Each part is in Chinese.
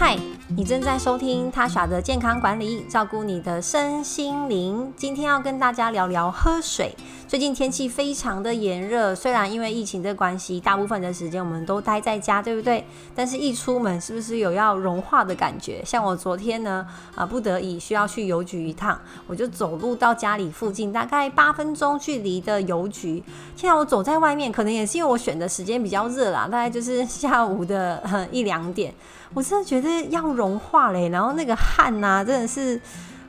嗨，你正在收听他耍的健康管理，照顾你的身心灵。今天要跟大家聊聊喝水。最近天气非常的炎热，虽然因为疫情的关系，大部分的时间我们都待在家，对不对？但是一出门，是不是有要融化的感觉？像我昨天呢，啊，不得已需要去邮局一趟，我就走路到家里附近，大概八分钟距离的邮局。现在我走在外面，可能也是因为我选的时间比较热啦，大概就是 下午的一两点，我真的觉得要融化嘞，然后那个汗呐、真的是。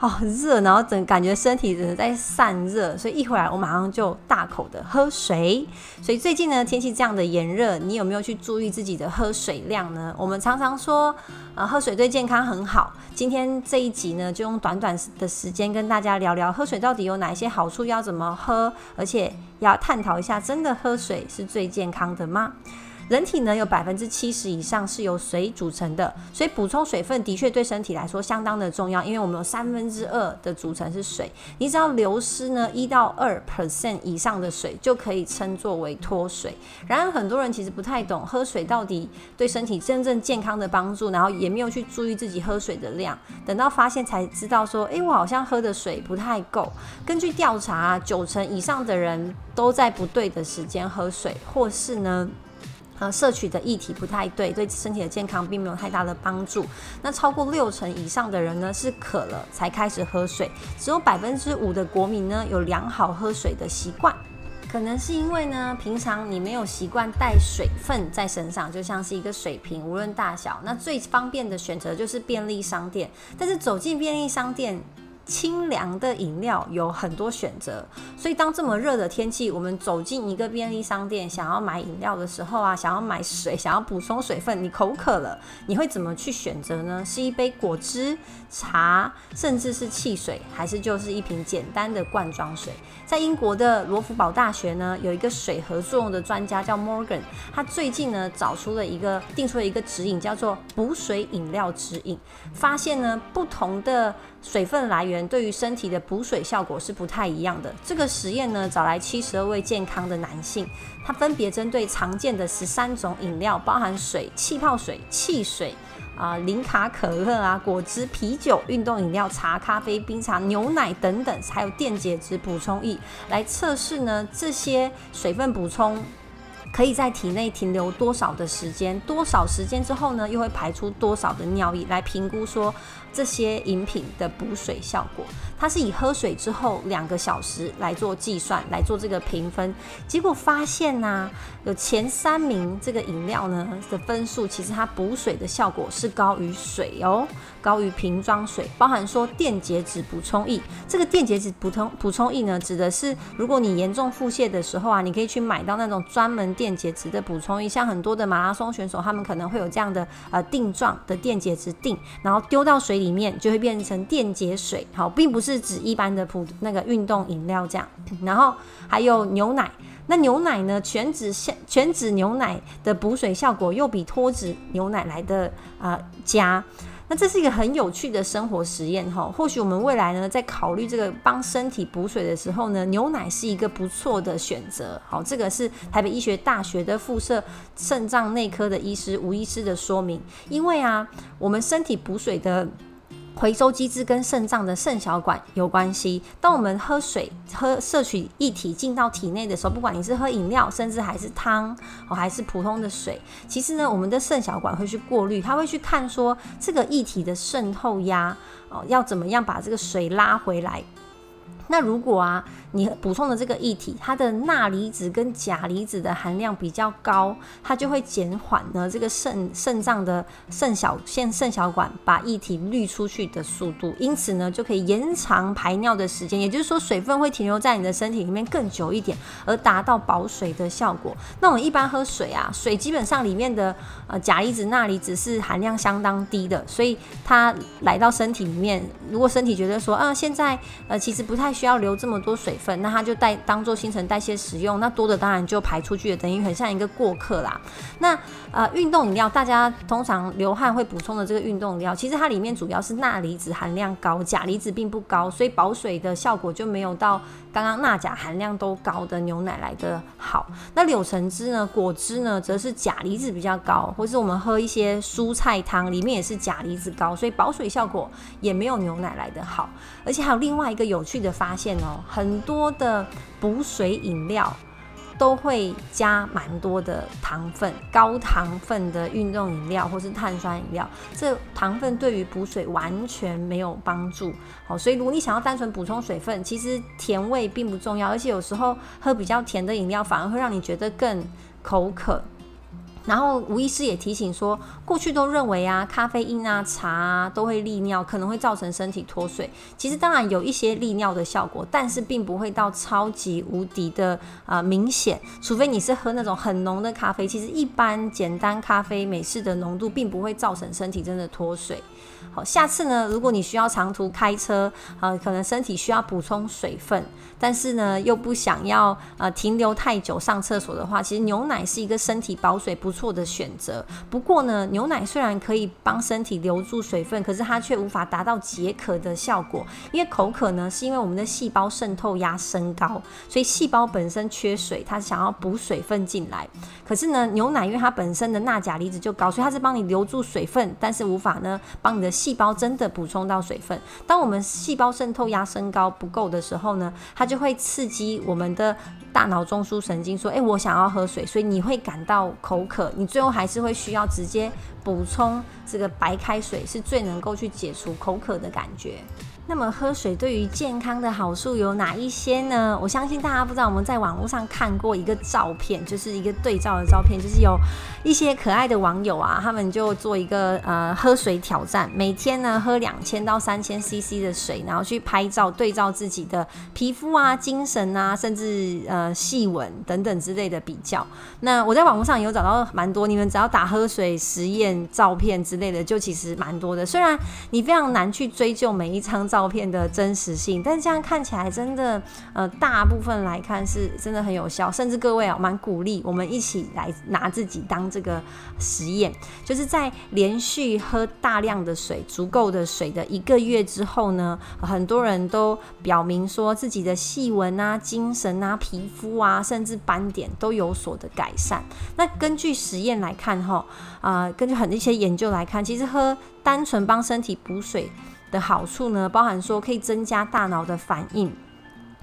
好热，然后整感觉身体真的在散热，所以一回来我马上就大口的喝水。所以最近呢，天气这样的炎热，你有没有去注意自己的喝水量呢？我们常常说，呃，喝水对健康很好。今天这一集呢，就用短短的时间跟大家聊聊喝水到底有哪些好处，要怎么喝，而且要探讨一下，真的喝水是最健康的吗？人体呢，有百分之七十以上是由水组成的，所以补充水分的确对身体来说相当的重要。因为我们有三分之二的组成是水，你只要流失呢一到二 percent 以上的水，就可以称作为脱水。然而很多人其实不太懂喝水到底对身体真正健康的帮助，然后也没有去注意自己喝水的量，等到发现才知道说，诶，我好像喝的水不太够。根据调查啊，九成以上的人都在不对的时间喝水，或是呢。呃，摄取的液体不太对，对身体的健康并没有太大的帮助。那超过六成以上的人呢，是渴了才开始喝水，只有百分之五的国民呢有良好喝水的习惯。可能是因为呢，平常你没有习惯带水分在身上，就像是一个水瓶，无论大小，那最方便的选择就是便利商店。但是走进便利商店，清凉的饮料有很多选择，所以当这么热的天气，我们走进一个便利商店，想要买饮料的时候啊，想要买水，想要补充水分，你口渴了，你会怎么去选择呢？是一杯果汁、茶，甚至是汽水，还是就是一瓶简单的罐装水？在英国的罗福堡大学呢，有一个水合作用的专家叫 Morgan，他最近呢找出了一个定出了一个指引，叫做补水饮料指引，发现呢不同的水分来源。对于身体的补水效果是不太一样的。这个实验呢，找来七十二位健康的男性，他分别针对常见的十三种饮料，包含水、气泡水、汽水啊、零卡可乐啊、果汁、啤酒、运动饮料、茶、咖啡、冰茶、牛奶等等，还有电解质补充液，来测试呢这些水分补充可以在体内停留多少的时间，多少时间之后呢，又会排出多少的尿液，来评估说。这些饮品的补水效果，它是以喝水之后两个小时来做计算，来做这个评分。结果发现呢、有前三名这个饮料呢的分数，其实它补水的效果是高于水哦，高于瓶装水。包含说电解质补充液，这个电解质补充补充液呢，指的是如果你严重腹泻的时候啊，你可以去买到那种专门电解质的补充液，像很多的马拉松选手，他们可能会有这样的呃定状的电解质定，然后丢到水里。面就会变成电解水，好，并不是指一般的普那个运动饮料这样。然后还有牛奶，那牛奶呢，全脂全脂牛奶的补水效果又比脱脂牛奶来的啊、呃、佳。那这是一个很有趣的生活实验哈。或许我们未来呢，在考虑这个帮身体补水的时候呢，牛奶是一个不错的选择。好，这个是台北医学大学的附设肾脏内科的医师吴医师的说明。因为啊，我们身体补水的。回收机制跟肾脏的肾小管有关系。当我们喝水、喝摄取液体进到体内的时候，不管你是喝饮料，甚至还是汤，哦，还是普通的水，其实呢，我们的肾小管会去过滤，它会去看说这个液体的渗透压，哦，要怎么样把这个水拉回来。那如果啊，你补充的这个液体，它的钠离子跟钾离子的含量比较高，它就会减缓呢这个肾肾脏的肾小腺肾小管把液体滤出去的速度，因此呢就可以延长排尿的时间，也就是说水分会停留在你的身体里面更久一点，而达到保水的效果。那我们一般喝水啊，水基本上里面的呃钾离子、钠离子是含量相当低的，所以它来到身体里面，如果身体觉得说啊现在呃其实不太需要留这么多水分，那它就代当做新陈代谢使用，那多的当然就排出去了，等于很像一个过客啦。那呃，运动饮料大家通常流汗会补充的这个运动饮料，其实它里面主要是钠离子含量高，钾离子并不高，所以保水的效果就没有到刚刚钠钾含量都高的牛奶来的好。那柳橙汁呢，果汁呢，则是钾离子比较高，或是我们喝一些蔬菜汤，里面也是钾离子高，所以保水效果也没有牛奶来的好。而且还有另外一个有趣的发现哦，很多的补水饮料。都会加蛮多的糖分，高糖分的运动饮料或是碳酸饮料，这糖分对于补水完全没有帮助。好，所以如果你想要单纯补充水分，其实甜味并不重要，而且有时候喝比较甜的饮料反而会让你觉得更口渴。然后吴医师也提醒说，过去都认为啊，咖啡因啊、茶啊都会利尿，可能会造成身体脱水。其实当然有一些利尿的效果，但是并不会到超级无敌的啊、明显。除非你是喝那种很浓的咖啡，其实一般简单咖啡美式的浓度并不会造成身体真的脱水。好，下次呢，如果你需要长途开车，呃，可能身体需要补充水分，但是呢又不想要呃停留太久上厕所的话，其实牛奶是一个身体保水不错的选择。不过呢，牛奶虽然可以帮身体留住水分，可是它却无法达到解渴的效果。因为口渴呢，是因为我们的细胞渗透压升高，所以细胞本身缺水，它想要补水分进来。可是呢，牛奶因为它本身的钠钾离子就高，所以它是帮你留住水分，但是无法呢帮你的细胞真的补充到水分。当我们细胞渗透压升高不够的时候呢，它就会刺激我们的大脑中枢神经说：“诶，我想要喝水。”所以你会感到口渴，你最后还是会需要直接补充这个白开水，是最能够去解除口渴的感觉。那么喝水对于健康的好处有哪一些呢？我相信大家不知道，我们在网络上看过一个照片，就是一个对照的照片，就是有一些可爱的网友啊，他们就做一个呃喝水挑战，每天呢喝两千到三千 CC 的水，然后去拍照对照自己的皮肤啊、精神啊，甚至呃细纹等等之类的比较。那我在网络上有找到蛮多，你们只要打喝水实验照片之类的，就其实蛮多的。虽然你非常难去追究每一张照。片的真实性，但是这样看起来真的，呃，大部分来看是真的很有效，甚至各位啊，蛮鼓励我们一起来拿自己当这个实验，就是在连续喝大量的水、足够的水的一个月之后呢，很多人都表明说自己的细纹啊、精神啊、皮肤啊，甚至斑点都有所的改善。那根据实验来看，哈，啊，根据很多一些研究来看，其实喝单纯帮身体补水。的好处呢，包含说可以增加大脑的反应。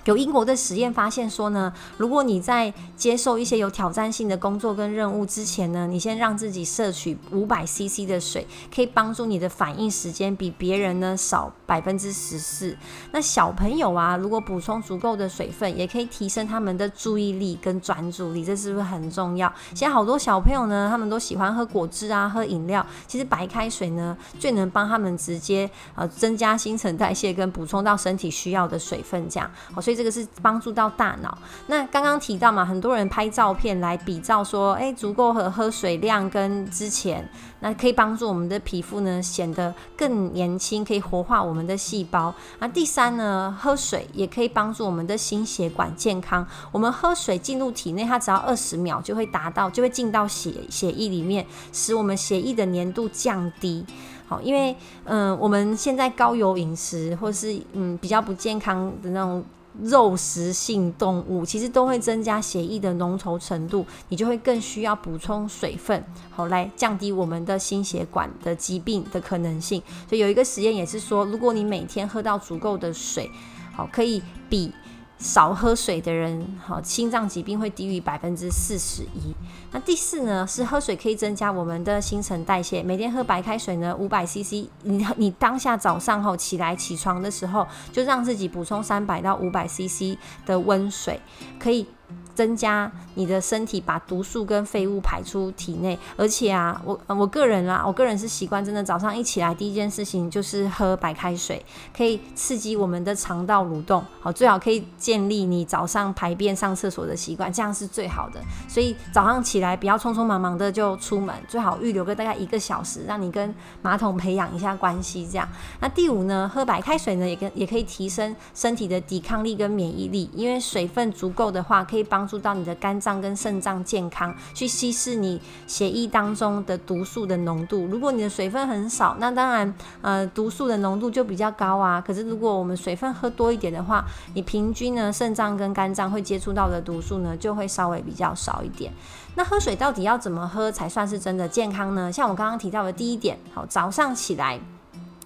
有英国的实验发现说呢，如果你在接受一些有挑战性的工作跟任务之前呢，你先让自己摄取五百 CC 的水，可以帮助你的反应时间比别人呢少百分之十四。那小朋友啊，如果补充足够的水分，也可以提升他们的注意力跟专注力，这是不是很重要？现在好多小朋友呢，他们都喜欢喝果汁啊，喝饮料。其实白开水呢，最能帮他们直接呃增加新陈代谢跟补充到身体需要的水分，这样。好，所以。这个是帮助到大脑。那刚刚提到嘛，很多人拍照片来比照说，哎，足够喝喝水量跟之前，那可以帮助我们的皮肤呢显得更年轻，可以活化我们的细胞。那第三呢，喝水也可以帮助我们的心血管健康。我们喝水进入体内，它只要二十秒就会达到，就会进到血血液里面，使我们血液的粘度降低。好，因为嗯、我们现在高油饮食，或是嗯比较不健康的那种。肉食性动物其实都会增加血液的浓稠程度，你就会更需要补充水分，好来降低我们的心血管的疾病的可能性。所以有一个实验也是说，如果你每天喝到足够的水，好可以比。少喝水的人，好，心脏疾病会低于百分之四十一。那第四呢，是喝水可以增加我们的新陈代谢。每天喝白开水呢，五百 CC，你你当下早上后起来起床的时候，就让自己补充三百到五百 CC 的温水，可以。增加你的身体把毒素跟废物排出体内，而且啊，我我个人啊，我个人是习惯真的早上一起来第一件事情就是喝白开水，可以刺激我们的肠道蠕动，好，最好可以建立你早上排便上厕所的习惯，这样是最好的。所以早上起来不要匆匆忙忙的就出门，最好预留个大概一个小时，让你跟马桶培养一下关系。这样，那第五呢，喝白开水呢，也跟也可以提升身体的抵抗力跟免疫力，因为水分足够的话，可以帮帮助到你的肝脏跟肾脏健康，去稀释你血液当中的毒素的浓度。如果你的水分很少，那当然呃毒素的浓度就比较高啊。可是如果我们水分喝多一点的话，你平均呢肾脏跟肝脏会接触到的毒素呢就会稍微比较少一点。那喝水到底要怎么喝才算是真的健康呢？像我刚刚提到的第一点，好，早上起来。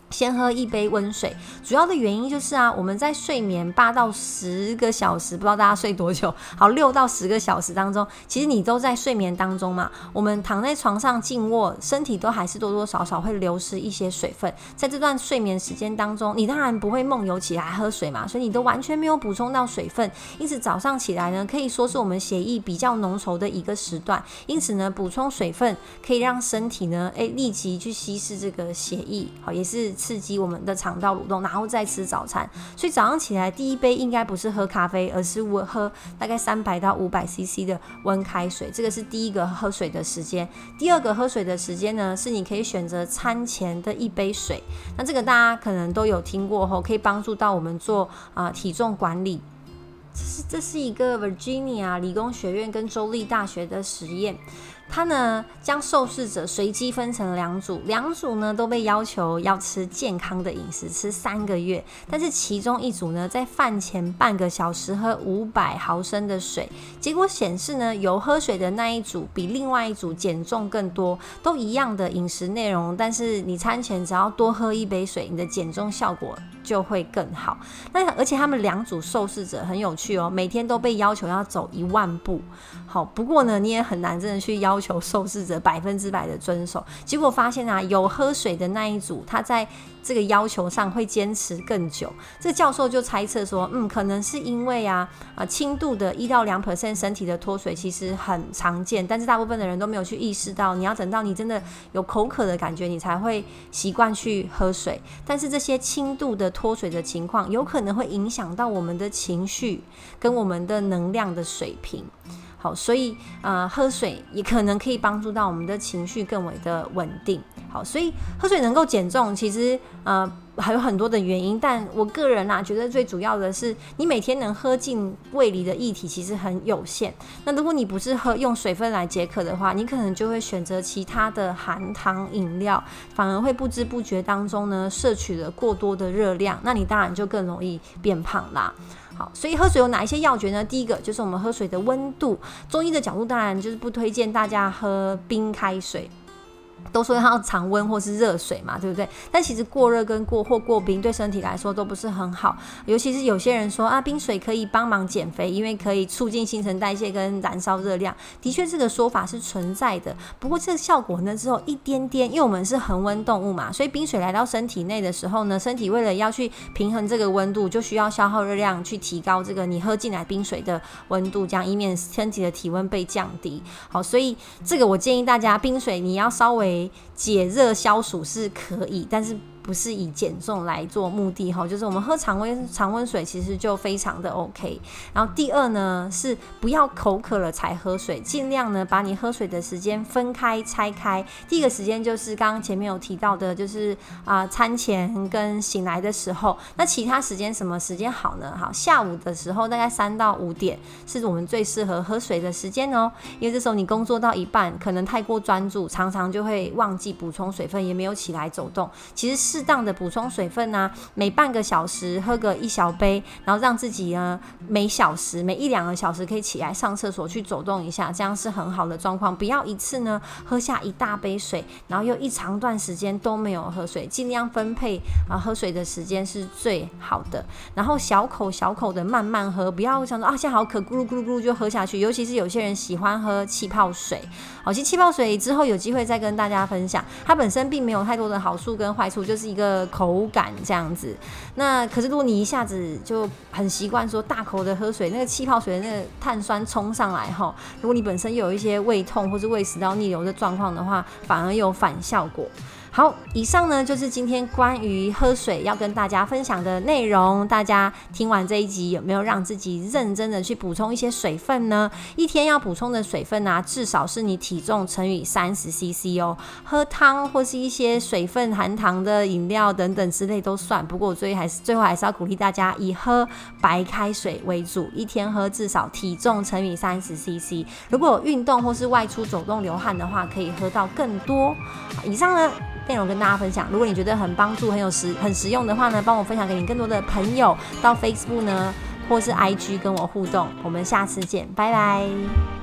先喝一杯温水，主要的原因就是啊，我们在睡眠八到十个小时，不知道大家睡多久？好，六到十个小时当中，其实你都在睡眠当中嘛。我们躺在床上静卧，身体都还是多多少少会流失一些水分。在这段睡眠时间当中，你当然不会梦游起来喝水嘛，所以你都完全没有补充到水分。因此早上起来呢，可以说是我们血液比较浓稠的一个时段。因此呢，补充水分可以让身体呢，诶，立即去稀释这个血液，好，也是。刺激我们的肠道蠕动，然后再吃早餐。所以早上起来第一杯应该不是喝咖啡，而是我喝大概三百到五百 CC 的温开水。这个是第一个喝水的时间。第二个喝水的时间呢，是你可以选择餐前的一杯水。那这个大家可能都有听过后，可以帮助到我们做啊、体重管理。这是这是一个 Virginia 理工学院跟州立大学的实验。他呢，将受试者随机分成两组，两组呢都被要求要吃健康的饮食，吃三个月。但是其中一组呢，在饭前半个小时喝五百毫升的水，结果显示呢，有喝水的那一组比另外一组减重更多，都一样的饮食内容，但是你餐前只要多喝一杯水，你的减重效果就会更好。那而且他们两组受试者很有趣哦，每天都被要求要走一万步。好，不过呢，你也很难真的去要求受试者百分之百的遵守。结果发现啊，有喝水的那一组，他在这个要求上会坚持更久。这教授就猜测说，嗯，可能是因为啊，啊，轻度的一到两 percent 身体的脱水其实很常见，但是大部分的人都没有去意识到，你要等到你真的有口渴的感觉，你才会习惯去喝水。但是这些轻度的脱水的情况，有可能会影响到我们的情绪跟我们的能量的水平。好，所以呃，喝水也可能可以帮助到我们的情绪更为的稳定。好，所以喝水能够减重，其实呃还有很多的原因，但我个人啊觉得最主要的是，你每天能喝进胃里的液体其实很有限。那如果你不是喝用水分来解渴的话，你可能就会选择其他的含糖饮料，反而会不知不觉当中呢摄取了过多的热量，那你当然就更容易变胖啦。好，所以喝水有哪一些要诀呢？第一个就是我们喝水的温度，中医的角度当然就是不推荐大家喝冰开水。都说要常温或是热水嘛，对不对？但其实过热跟过或过冰对身体来说都不是很好，尤其是有些人说啊，冰水可以帮忙减肥，因为可以促进新陈代谢跟燃烧热量。的确，这个说法是存在的。不过这个效果呢，只有一点点，因为我们是恒温动物嘛，所以冰水来到身体内的时候呢，身体为了要去平衡这个温度，就需要消耗热量去提高这个你喝进来冰水的温度，这样以免身体的体温被降低。好，所以这个我建议大家，冰水你要稍微。解热消暑是可以，但是。不是以减重来做目的哈，就是我们喝常温常温水其实就非常的 OK。然后第二呢是不要口渴了才喝水，尽量呢把你喝水的时间分开拆开。第一个时间就是刚刚前面有提到的，就是啊、餐前跟醒来的时候。那其他时间什么时间好呢？好，下午的时候大概三到五点是我们最适合喝水的时间哦，因为这时候你工作到一半可能太过专注，常常就会忘记补充水分，也没有起来走动。其实是。适当的补充水分、啊，每半个小时喝个一小杯，然后让自己呢每小时每一两个小时可以起来上厕所去走动一下，这样是很好的状况。不要一次呢喝下一大杯水，然后又一长段时间都没有喝水，尽量分配啊喝水的时间是最好的。然后小口小口的慢慢喝，不要想说啊现在好渴，咕噜咕噜咕噜就喝下去。尤其是有些人喜欢喝气泡水，好，其实气泡水之后有机会再跟大家分享，它本身并没有太多的好处跟坏处，就是。是一个口感这样子，那可是如果你一下子就很习惯说大口的喝水，那个气泡水的那个碳酸冲上来哈，如果你本身又有一些胃痛或是胃食道逆流的状况的话，反而有反效果。好，以上呢就是今天关于喝水要跟大家分享的内容。大家听完这一集，有没有让自己认真的去补充一些水分呢？一天要补充的水分啊，至少是你体重乘以三十 CC 哦。喝汤或是一些水分含糖的饮料等等之类都算。不过我最还是最后还是要鼓励大家以喝白开水为主，一天喝至少体重乘以三十 CC。如果有运动或是外出走动流汗的话，可以喝到更多。以上呢。内容跟大家分享，如果你觉得很帮助、很有实、很实用的话呢，帮我分享给你更多的朋友，到 Facebook 呢，或是 IG 跟我互动。我们下次见，拜拜。